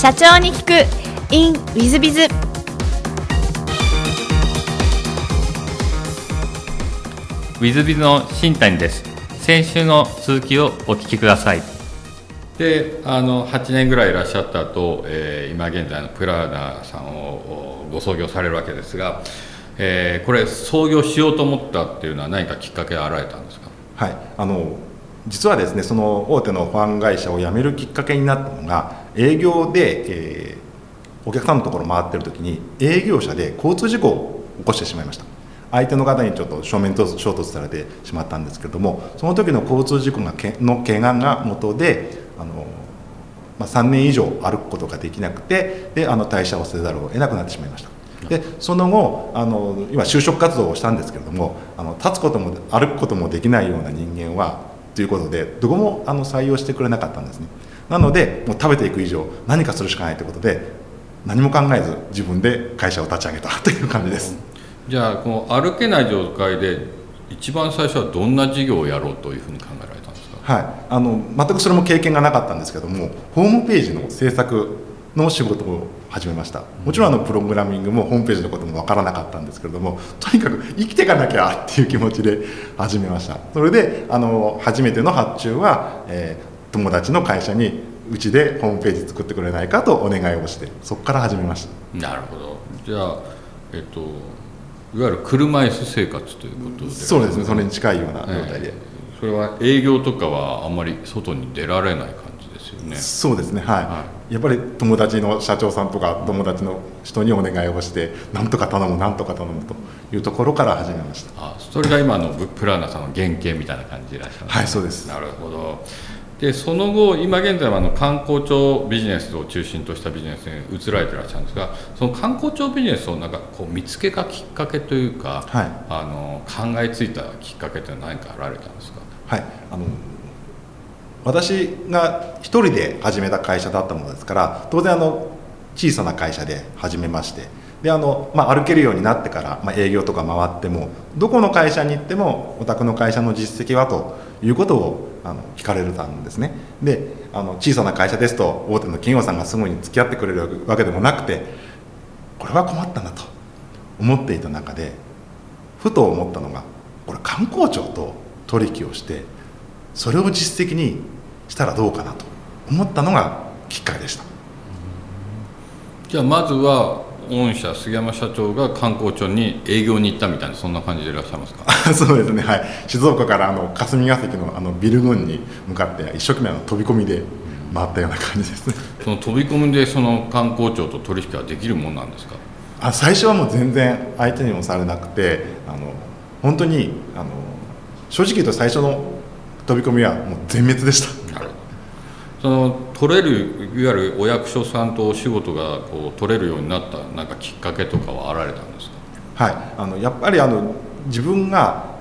社長に聞く。In ウィズビズウィズビズの新谷です。先週の続きをお聞きください。であの8年ぐらいいらっしゃった後、えー、今現在のプラーナさんをご創業されるわけですが、えー、これ創業しようと思ったっていうのは何かきっかけがあられたんですか？はい。あの実はですねその大手のファン会社を辞めるきっかけになったのが営業で、えー、お客さんのところ回ってる時に営業者で交通事故を起こしてしまいました。相手の方にちょっと正面衝突されてしまったんですけれどもその時の交通事故がけの怪我が元であの、まあ、3年以上歩くことができなくてであの退社をせざるを得なくなってしまいました。でその後あの今就職活動をしたんですけれどもあの立つことも歩くこともできないような人間はということでどこもあの採用してくれなかったんですね。なのでもう食べていく以上何かするしかないということで何も考えず自分で会社を立ち上げた という感じです。じゃあこの歩けない状態で一番最初はどんな事業をやろうというふうに考えられたんですか？はい。あの全くそれも経験がなかったんですけどもホームページの制作の仕事を始めました。もちろんあのプログラミングもホームページのことも分からなかったんですけれどもとにかく生きていかなきゃっていう気持ちで始めました。それであの初めての発注は、えー、友達の会社にうちでホームページ作ってくれないかとお願いをしてそこから始めました。なるほど。じゃあえっといわゆる車椅子生活ということで。そうですね。それに近いような状態で、えー、それは営業とかはあんまり外に出られない感じですよね。そうですね。はい、はい、やっぱり友達の社長さんとか友達の人にお願いをしてなんとか頼むなんとか頼むというところから始めました。あそれが今のプラーナさんの原型みたいな感じでいらっしゃる、はいそうです。なるほどでその後今現在はあの観光庁ビジネスを中心としたビジネスに移られてらっしゃるんですがその観光庁ビジネスをなんかこう見つけたきっかけというか、はい、あの考えついたきっかけというのは何かあられたんですか？はい。あの私が一人で始めた会社だったものですから当然あの小さな会社で始めましてであの、まあ、歩けるようになってから、まあ、営業とか回ってもどこの会社に行ってもお宅の会社の実績はということをあの聞かれたんですね。であの小さな会社ですと大手の企業さんがすぐに付き合ってくれるわけでもなくてこれは困ったなと思っていた中でふと思ったのがこれ観光庁と取引をしてそれを実績にしたらどうかなと思ったのがきっかけでした。じゃあまずは御社杉山社長が観光庁に営業に行ったみたいなそんな感じでいらっしゃいますか？そうですねはい。静岡からあの霞が関のあのビル群に向かって一生懸命の飛び込みで回ったような感じですね。その飛び込みでその観光庁と取引はできるもんなんですか？あ最初はもう全然相手にもされなくてあの本当にあの正直言うと最初の飛び込みはもう全滅でしたその取れるいわゆるお役所さんとお仕事がこう取れるようになったなんかきっかけとかはあられたんですか？はい。あのやっぱりあの自分が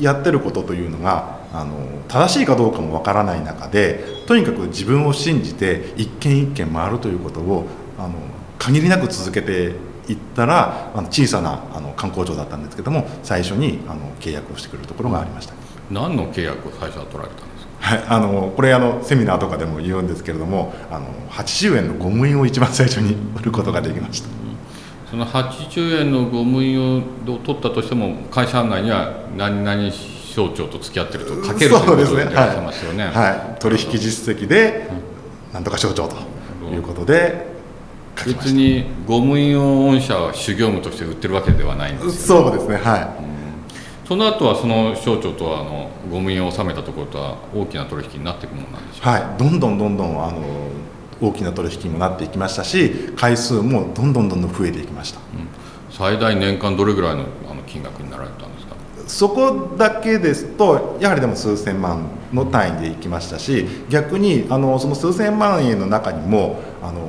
やってることというのがあの正しいかどうかもわからない中でとにかく自分を信じて一軒一軒回るということをあの限りなく続けていったらあの小さなあの観光庁だったんですけども最初にあの契約をしてくれるところがありました。何の契約を最初は取られたんですか？はい、あのこれあのセミナーとかでも言うんですけれどもあの80円のゴム印を一番最初に売ることができました、その80円のゴム印を取ったとしても会社案内には何々省庁と付き合ってると書けるということでますよね、はい、はい、取引実績でなんとか省庁ということで別にゴム印を御社は主業務として売ってるわけではないんですよね。そうですね。はい、うんその後はその省庁とはあのゴム印を納めたところとは大きな取引になっていくものなんでしょうはい。どんどんどんどんあの大きな取引にもなっていきましたし回数もどんどんどんどん増えていきました、うん、最大年間どれぐらいのあの金額になられたんですか？そこだけですとやはりでも数千万の単位でいきましたし逆にあのその数千万円の中にもあの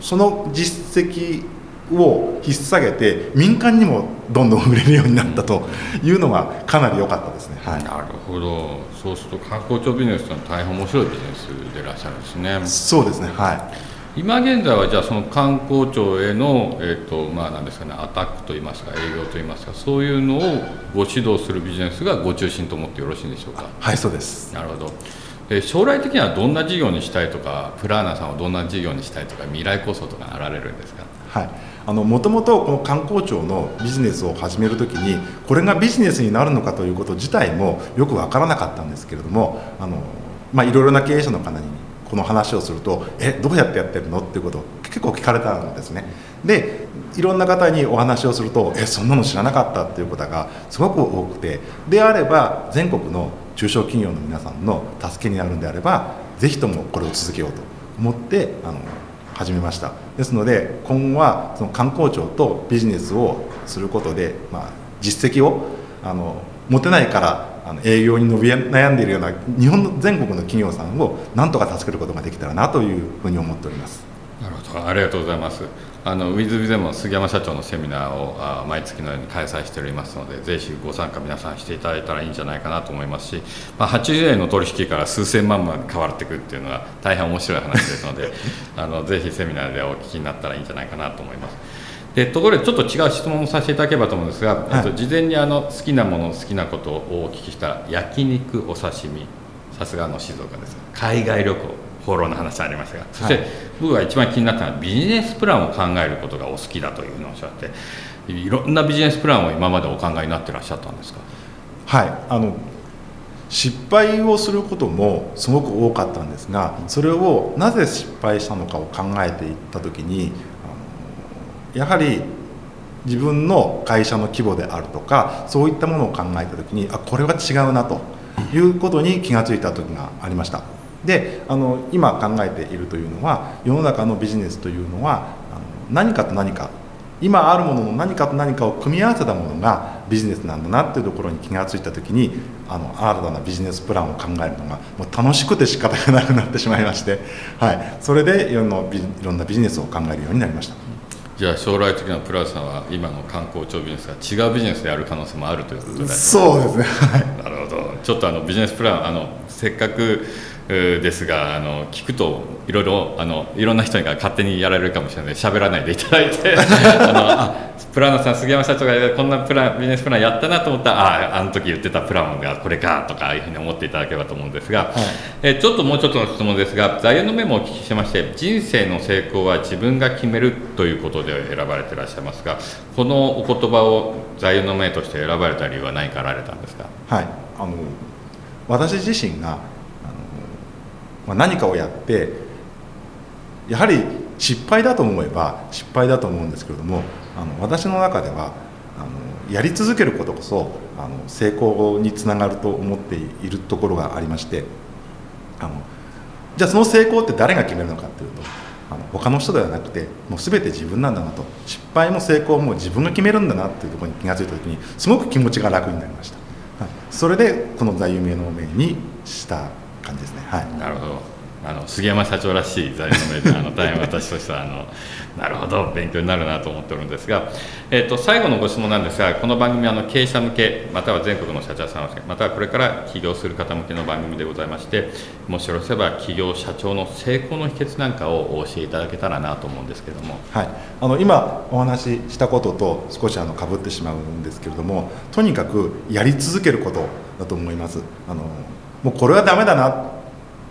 その実績を引っ提げて民間にもどんどん売れるようになったというのがかなり良かったですね、はい、なるほど。そうすると観光庁ビジネスというのは大変面白いビジネスでいらっしゃるんですね。そうですね。はい。今現在はじゃあその観光庁への、えーとまあ、なんですかねアタックといいますか営業といいますかそういうのをご指導するビジネスがご中心と思ってよろしいんでしょうか？はいそうです。なるほど。え将来的にはどんな事業にしたいとかプラーナーさんはどんな事業にしたいとか未来構想とかあられるんですか？はいもともとこの観光庁のビジネスを始めるときにこれがビジネスになるのかということ自体もよく分からなかったんですけれどもあの、まあ、いろいろな経営者の方にこの話をすると「えどうやってやってるの?」っていうことを結構聞かれたんですねでいろんな方にお話をすると「えそんなの知らなかった」っていうことがすごく多くてであれば全国の中小企業の皆さんの助けになるんであればぜひともこれを続けようと思ってあの始めましたですので今後はその観光庁とビジネスをすることで、まあ、実績をあの持てないからあの営業に伸び悩んでいるような日本の全国の企業さんをなんとか助けることができたらなというふうに思っております。なるほど。ありがとうございます。あのウィズビゼも杉山社長のセミナーをあ毎月のように開催しておりますのでぜひご参加皆さんしていただいたらいいんじゃないかなと思いますし、まあ、80円の取引から数千万まで変わっていくっていうのは大変面白い話ですので あのぜひセミナーでお聞きになったらいいんじゃないかなと思います。でところでちょっと違う質問をさせていただければと思うんですが、はい、と事前にあの好きなもの好きなことをお聞きしたら焼肉お刺身。さすがの静岡です。海外旅行放浪の話ありましたがそして、僕が一番気になったのはビジネスプランを考えることがお好きだというのをおっしゃっていろんなビジネスプランを今までお考えになってらっしゃったんですか？はい。あの失敗をすることもすごく多かったんですがそれをなぜ失敗したのかを考えていった時にやはり自分の会社の規模であるとかそういったものを考えた時にあこれは違うなということに気が付いた時がありました。であの今考えているというのは世の中のビジネスというのはあの何かと何か今あるものの何かと何かを組み合わせたものがビジネスなんだなっていうところに気が付いた時にあの新たなビジネスプランを考えるのがもう楽しくて仕方がなくなってしまいまして、はい、それでいろんないろんなビジネスを考えるようになりました。じゃあ将来的なプラスさんは今の観光庁ビジネスが違うビジネスでやる可能性もあるということで。そうですね、はい、なるほど。ちょっとあのビジネスプランあのせっかくですがあの聞くといろいろあのいろんな人が勝手にやられるかもしれない。ので喋らないでいただいて。あのあプランナーさん杉山社長がこんなプランビジネスプランやったなと思ったらああの時言ってたプランがこれかとかいうふうに思っていただければと思うんですが、はい、えちょっともうちょっとの質問ですが座右の銘もお聞きしまして人生の成功は自分が決めるということで選ばれていらっしゃいますがこのお言葉を座右の銘として選ばれた理由は何かあられたんですか？はい。あの私自身がまあ、何かをやってやはり失敗だと思えば失敗だと思うんですけれどもあの私の中ではあのやり続けることこそあの成功につながると思っているところがありましてあのじゃあその成功って誰が決めるのかっていうとあの他の人ではなくてもう全て自分なんだなと。失敗も成功も自分が決めるんだなっていうところに気が付いた時にすごく気持ちが楽になりました、はい、それでこの座右銘の銘にした感じですね。はい、なるほどあの杉山社長らしい財務のであの 大変私としてはあのなるほど勉強になるなと思っておるんですが、えーと、最後のご質問なんですがこの番組はあの経営者向けまたは全国の社長さんまたはこれから起業する方向けの番組でございましてもしよろしければ企業社長の成功の秘訣なんかをお教えいただけたらなと思うんですけれども、はい、あの今お話ししたことと少しあのかぶってしまうんですけれどもとにかくやり続けることだと思います。あのもうこれはダメだなっ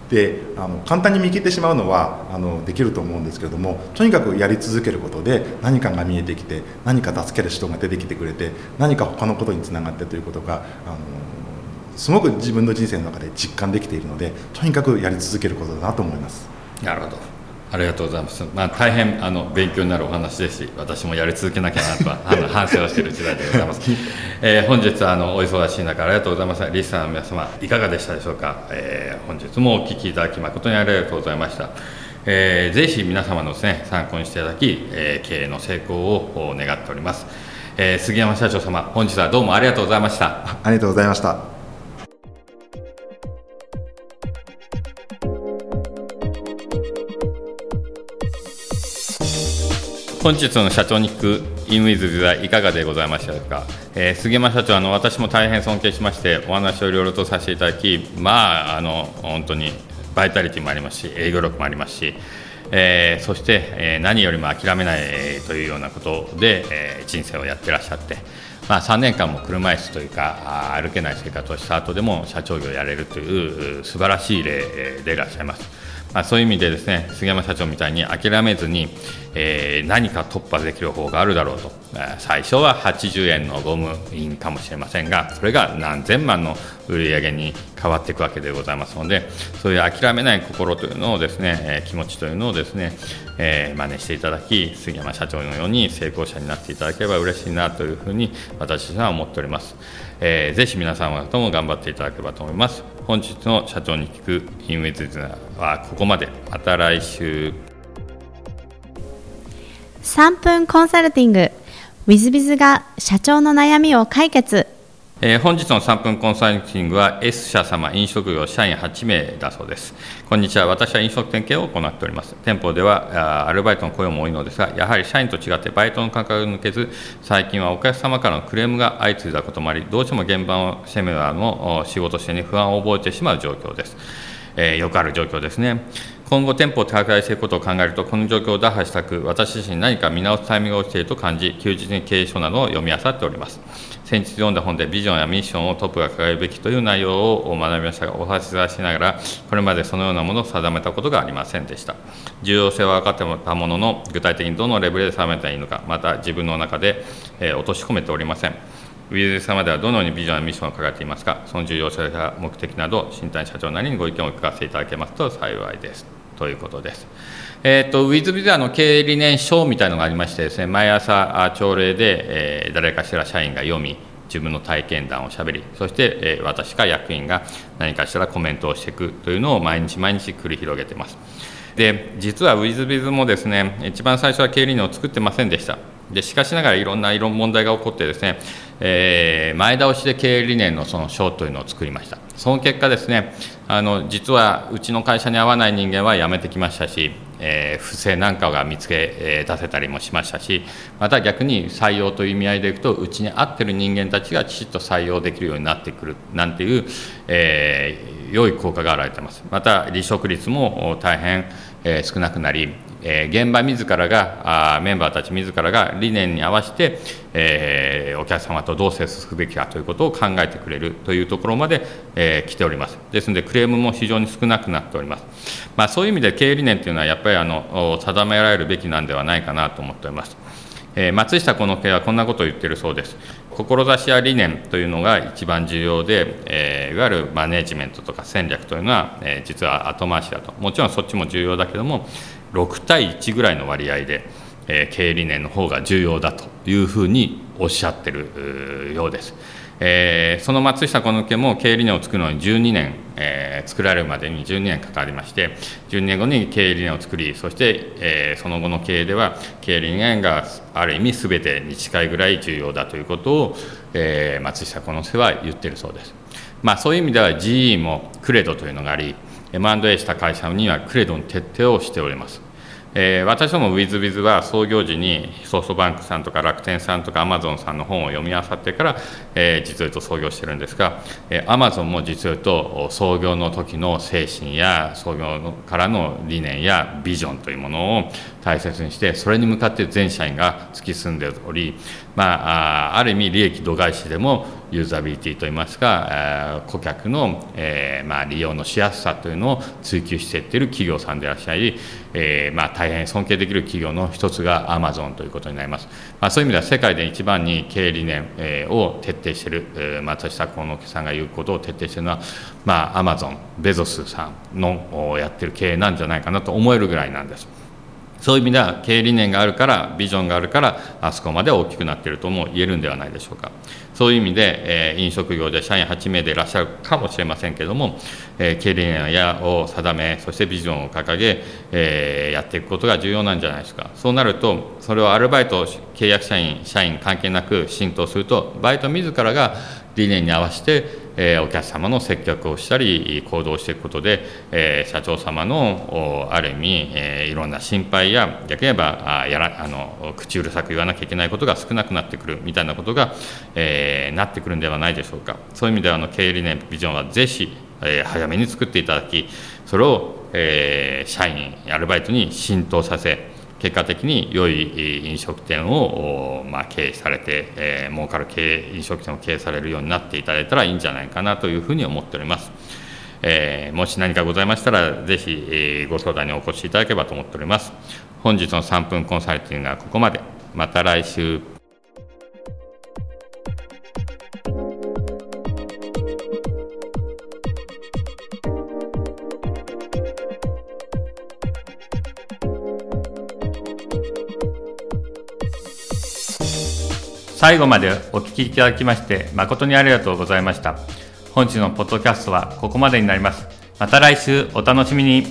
てあの簡単に見切ってしまうのはあのできると思うんですけれどもとにかくやり続けることで何かが見えてきて何か助ける人が出てきてくれて何か他のことにつながってということがあのすごく自分の人生の中で実感できているのでとにかくやり続けることだなと思います。なるほどありがとうございます。まあ、大変あの勉強になるお話ですし、私もやり続けなきゃなと あの反省をしている時代でございます。えー、本日あのお忙しい中ありがとうございます。リスナーの皆様いかがでしたでしょうか？えー、本日もお聞きいただき誠にありがとうございました。えー、ぜひ皆様のですね参考にしていただき、えー、経営の成功を願っております。えー、杉山社長様、本日はどうもありがとうございました。ありがとうございました。本日の社長に聞くインウィズ時代いかがでございましたか、えー、杉山社長あの私も大変尊敬しましてお話をいろいろとさせていただきまああの本当にバイタリティもありますし営業力もありますし、えー、そして、えー、何よりも諦めない、えー、というようなことで、えー、人生をやってらっしゃってまあ、3年間も車椅子というか歩けない生活をした後でも社長業をやれるという素晴らしい例でいらっしゃいます。まあ、そういう意味でですね杉山社長みたいに諦めずに、えー、何か突破できる方があるだろうと、え、最初は80円のゴム印かもしれませんがそれが何千万の売り上げに変わっていくわけでございますのでそういう諦めない心というのをですね、えー、気持ちというのをですね、えー、真似していただき杉山社長のように成功者になっていただければ嬉しいなというふうに私は思っております、えー、ぜひ皆様とも頑張っていただければと思います。本日の社長に聞くインウェズはここまで。また来週。3分コンサルティング。w i z b i が社長の悩みを解決。えー、本日の3分コンサルティングは S 社様飲食業社員8名だそうです。こんにちは。私は飲食店系を行っております。店舗ではアルバイトの雇用も多いのですが、やはり社員と違ってバイトの価格が抜けず、最近はお客様からのクレームが相次いだこともあり、どうしても現場のセミナーの仕事してに不安を覚えてしまう状況です。えー、よくある状況ですね。今後、店舗を拡大していくことを考えると、この状況を打破したく、私自身何か見直すタイミングが起きていると感じ、休日に経営書などを読み漁っております。先日読んだ本でビジョンやミッションをトップが掲げるべきという内容を学びましたが、お話ししながら、これまでそのようなものを定めたことがありませんでした。重要性は分かってたものの、具体的にどのレベルで定めたらいいのか、また自分の中で、えー、落とし込めておりません。ウィズ様ではどのようにビジョンやミッションを掲げていますか、その重要性や目的など、新谷社長なりにご意見を聞かせていただけますと幸いです。ということです。えーと、ウィズビザの経営理念書みたいなのがありましてですね、毎朝朝礼で、えー、誰かしら社員が読み、自分の体験談をしゃべり、そして、えー、私か役員が何かしらコメントをしていくというのを毎日毎日繰り広げています。で、実はウィズビズもですね、一番最初は経営理念を作ってませんでした。でしかしながらいろんないろん問題が起こってですね、えー、前倒しで経営理念のその章というのを作りました。その結果ですねあの実はうちの会社に合わない人間は辞めてきましたし、えー、不正なんかが見つけ、出せたりもしましたしまた逆に採用という意味合いでいくとうちに合ってる人間たちがきちっと採用できるようになってくるなんていう、えー、良い効果が現れてます。また離職率も大変、え、少なくなりえ現場自らがあメンバーたち自らが理念に合わせて、え、お客様とどう接すべきかということを考えてくれるというところまで、え、来ておりますですのでクレームも非常に少なくなっております、まあ、そういう意味で経営理念というのはやっぱりあの定められるべきなんではないかなと思っておりますえ、松下幸之助はこんなことを言っているそうです。志や理念というのが一番重要で、え、いわゆるマネジメントとか戦略というのは、え、実は後回しだと。もちろんそっちも重要だけども、6対1ぐらいの割合で、え、経営理念の方が重要だというふうにおっしゃってるようです。えー、その松下幸之助も経営理念を作るのに12年、えー、作られるまでに12年かかりまして12年後に経営理念を作りそして、えー、その後の経営では経営理念がある意味すべてに近いぐらい重要だということを、えー、松下幸之助は言ってるそうです、まあ、そういう意味では GE もクレドというのがあり M&A した会社にはクレドの徹底をしております。えー、私どもウィズビズは創業時にソフトバンクさんとか楽天さんとかアマゾンさんの本を読み漁ってから、えー、実を言うと創業してるんですが、えー、アマゾンも実を言うと創業の時の精神や創業からの理念やビジョンというものを大切にしてそれに向かって全社員が突き進んでおり、まあ、ある意味利益度外視でもユーザビリティといいますか、顧客の、えーまあ、利用のしやすさというのを追求していっている企業さんでいらっしゃい、えーまあ、大変尊敬できる企業の一つがアマゾンということになります、まあ、そういう意味では世界で一番に経営理念、えー、を徹底している、松下幸之助さんが言うことを徹底しているのは、まあ、アマゾンベゾスさんのやってる経営なんじゃないかなと思えるぐらいなんです。そういう意味では経営理念があるからビジョンがあるからあそこまで大きくなっているとも言えるんではないでしょうか。そういう意味で、え、飲食業で社員8名でいらっしゃるかもしれませんけれども、え、経営理念やを定めそしてビジョンを掲げ、え、やっていくことが重要なんじゃないですか。そうなるとそれをアルバイト契約社員社員関係なく浸透するとバイト自らが理念に合わせてえお客様の接客をしたり行動していくことで、え社長様のある意味、えいろんな心配や逆に言えばあやらあの口うるさく言わなきゃいけないことが少なくなってくるみたいなことが、えなってくるんではないでしょうか。そういう意味ではあの経営理念ビジョンはぜひ、え早めに作っていただきそれを、え社員アルバイトに浸透させ結果的に良い飲食店を、まあ、経営されて、えー、儲かる経営飲食店を経営されるようになっていただいたらいいんじゃないかなというふうに思っております。えー、もし何かございましたら、ぜひ、えー、ご相談にお越しいただければと思っております。本日の3分コンサルティングはここまで。また来週。最後までお聞きいただきまして誠にありがとうございました。本日のポッドキャストはここまでになります。また来週お楽しみに。